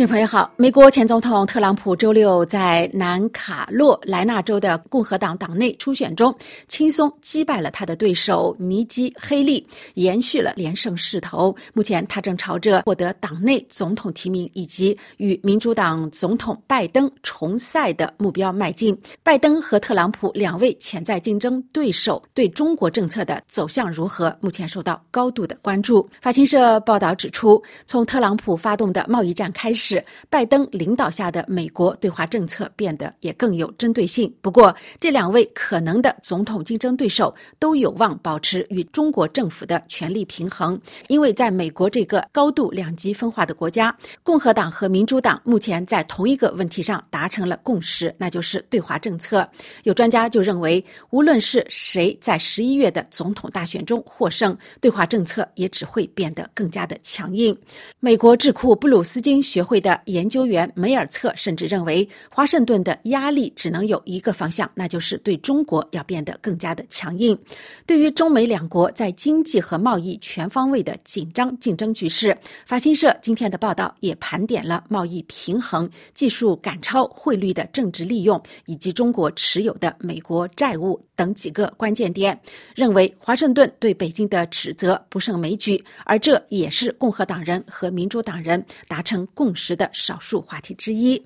听众朋友好，美国前总统特朗普周六在南卡罗来纳州的共和党党内初选中轻松击败了他的对手尼基·黑利，延续了连胜势头。目前他正朝着获得党内总统提名以及与民主党总统拜登重赛的目标迈进。拜登和特朗普两位潜在竞争对手对中国政策的走向如何，目前受到高度的关注。法新社报道指出，从特朗普发动的贸易战开始。是拜登领导下的美国对华政策变得也更有针对性。不过，这两位可能的总统竞争对手都有望保持与中国政府的权力平衡，因为在美国这个高度两极分化的国家，共和党和民主党目前在同一个问题上达成了共识，那就是对华政策。有专家就认为，无论是谁在十一月的总统大选中获胜，对华政策也只会变得更加的强硬。美国智库布鲁斯金学。会的研究员梅尔策甚至认为，华盛顿的压力只能有一个方向，那就是对中国要变得更加的强硬。对于中美两国在经济和贸易全方位的紧张竞争局势，法新社今天的报道也盘点了贸易平衡、技术赶超、汇率的政治利用，以及中国持有的美国债务等几个关键点，认为华盛顿对北京的指责不胜枚举，而这也是共和党人和民主党人达成共。识的少数话题之一。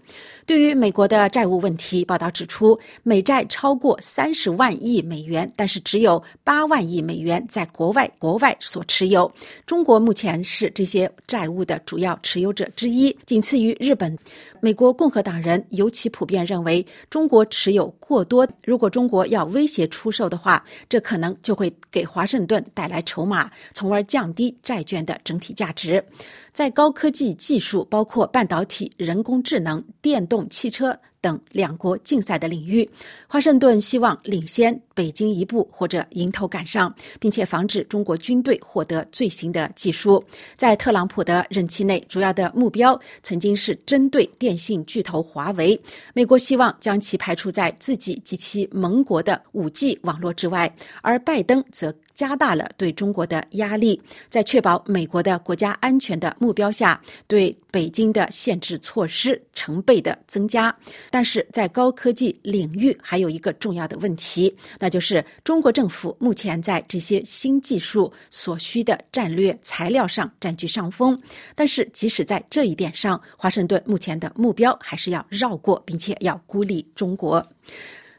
对于美国的债务问题，报道指出，美债超过三十万亿美元，但是只有八万亿美元在国外国外所持有。中国目前是这些债务的主要持有者之一，仅次于日本。美国共和党人尤其普遍认为，中国持有过多。如果中国要威胁出售的话，这可能就会给华盛顿带来筹码，从而降低债券的整体价值。在高科技技术，包括半导体、人工智能、电动汽车。等两国竞赛的领域，华盛顿希望领先北京一步或者迎头赶上，并且防止中国军队获得最新的技术。在特朗普的任期内，主要的目标曾经是针对电信巨头华为，美国希望将其排除在自己及其盟国的五 G 网络之外，而拜登则。加大了对中国的压力，在确保美国的国家安全的目标下，对北京的限制措施成倍的增加。但是在高科技领域，还有一个重要的问题，那就是中国政府目前在这些新技术所需的战略材料上占据上风。但是即使在这一点上，华盛顿目前的目标还是要绕过，并且要孤立中国。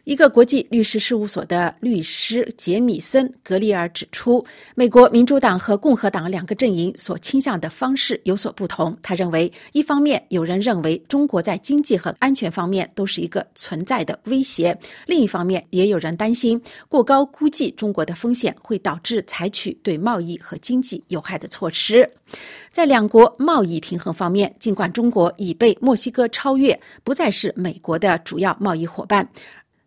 一个国际律师事务所的律师杰米森·格里尔指出，美国民主党和共和党两个阵营所倾向的方式有所不同。他认为，一方面有人认为中国在经济和安全方面都是一个存在的威胁；另一方面，也有人担心过高估计中国的风险会导致采取对贸易和经济有害的措施。在两国贸易平衡方面，尽管中国已被墨西哥超越，不再是美国的主要贸易伙伴。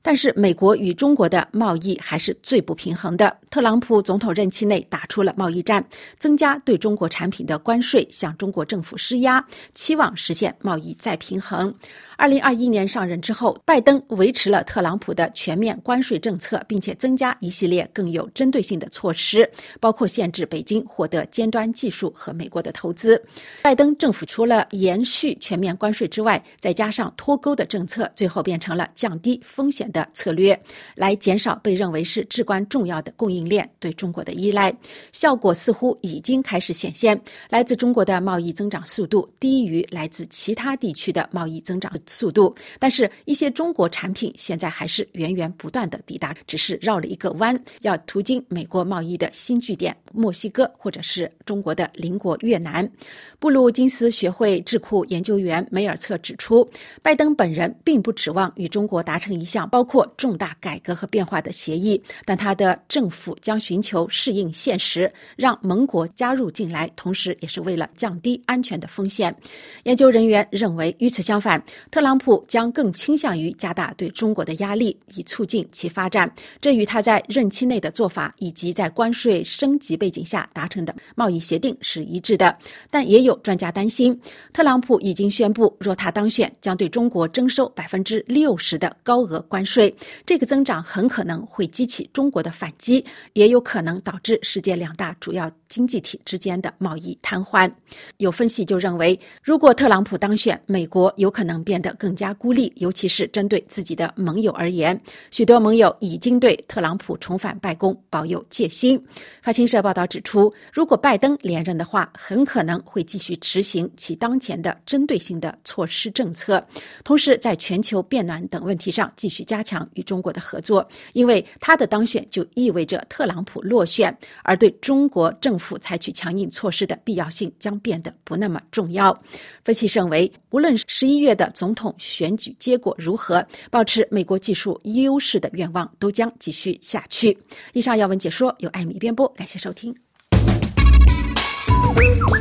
但是，美国与中国的贸易还是最不平衡的。特朗普总统任期内打出了贸易战，增加对中国产品的关税，向中国政府施压，期望实现贸易再平衡。二零二一年上任之后，拜登维持了特朗普的全面关税政策，并且增加一系列更有针对性的措施，包括限制北京获得尖端技术和美国的投资。拜登政府除了延续全面关税之外，再加上脱钩的政策，最后变成了降低风险的的策略，来减少被认为是至关重要的供应链对中国的依赖。效果似乎已经开始显现，来自中国的贸易增长速度低于来自其他地区的贸易增长。速度，但是一些中国产品现在还是源源不断的抵达，只是绕了一个弯，要途经美国贸易的新据点墨西哥，或者是中国的邻国越南。布鲁金斯学会智库研究员梅尔策指出，拜登本人并不指望与中国达成一项包括重大改革和变化的协议，但他的政府将寻求适应现实，让盟国加入进来，同时也是为了降低安全的风险。研究人员认为，与此相反。特朗普将更倾向于加大对中国的压力，以促进其发展。这与他在任期内的做法以及在关税升级背景下达成的贸易协定是一致的。但也有专家担心，特朗普已经宣布，若他当选，将对中国征收百分之六十的高额关税。这个增长很可能会激起中国的反击，也有可能导致世界两大主要经济体之间的贸易瘫痪。有分析就认为，如果特朗普当选，美国有可能变得更加孤立，尤其是针对自己的盟友而言，许多盟友已经对特朗普重返白宫抱有戒心。法新社报报道指出，如果拜登连任的话，很可能会继续执行其当前的针对性的措施政策，同时在全球变暖等问题上继续加强与中国的合作。因为他的当选就意味着特朗普落选，而对中国政府采取强硬措施的必要性将变得不那么重要。分析认为，无论十一月的总统选举结果如何，保持美国技术优势的愿望都将继续下去。以上要闻解说由艾米编播，感谢收听。Woo!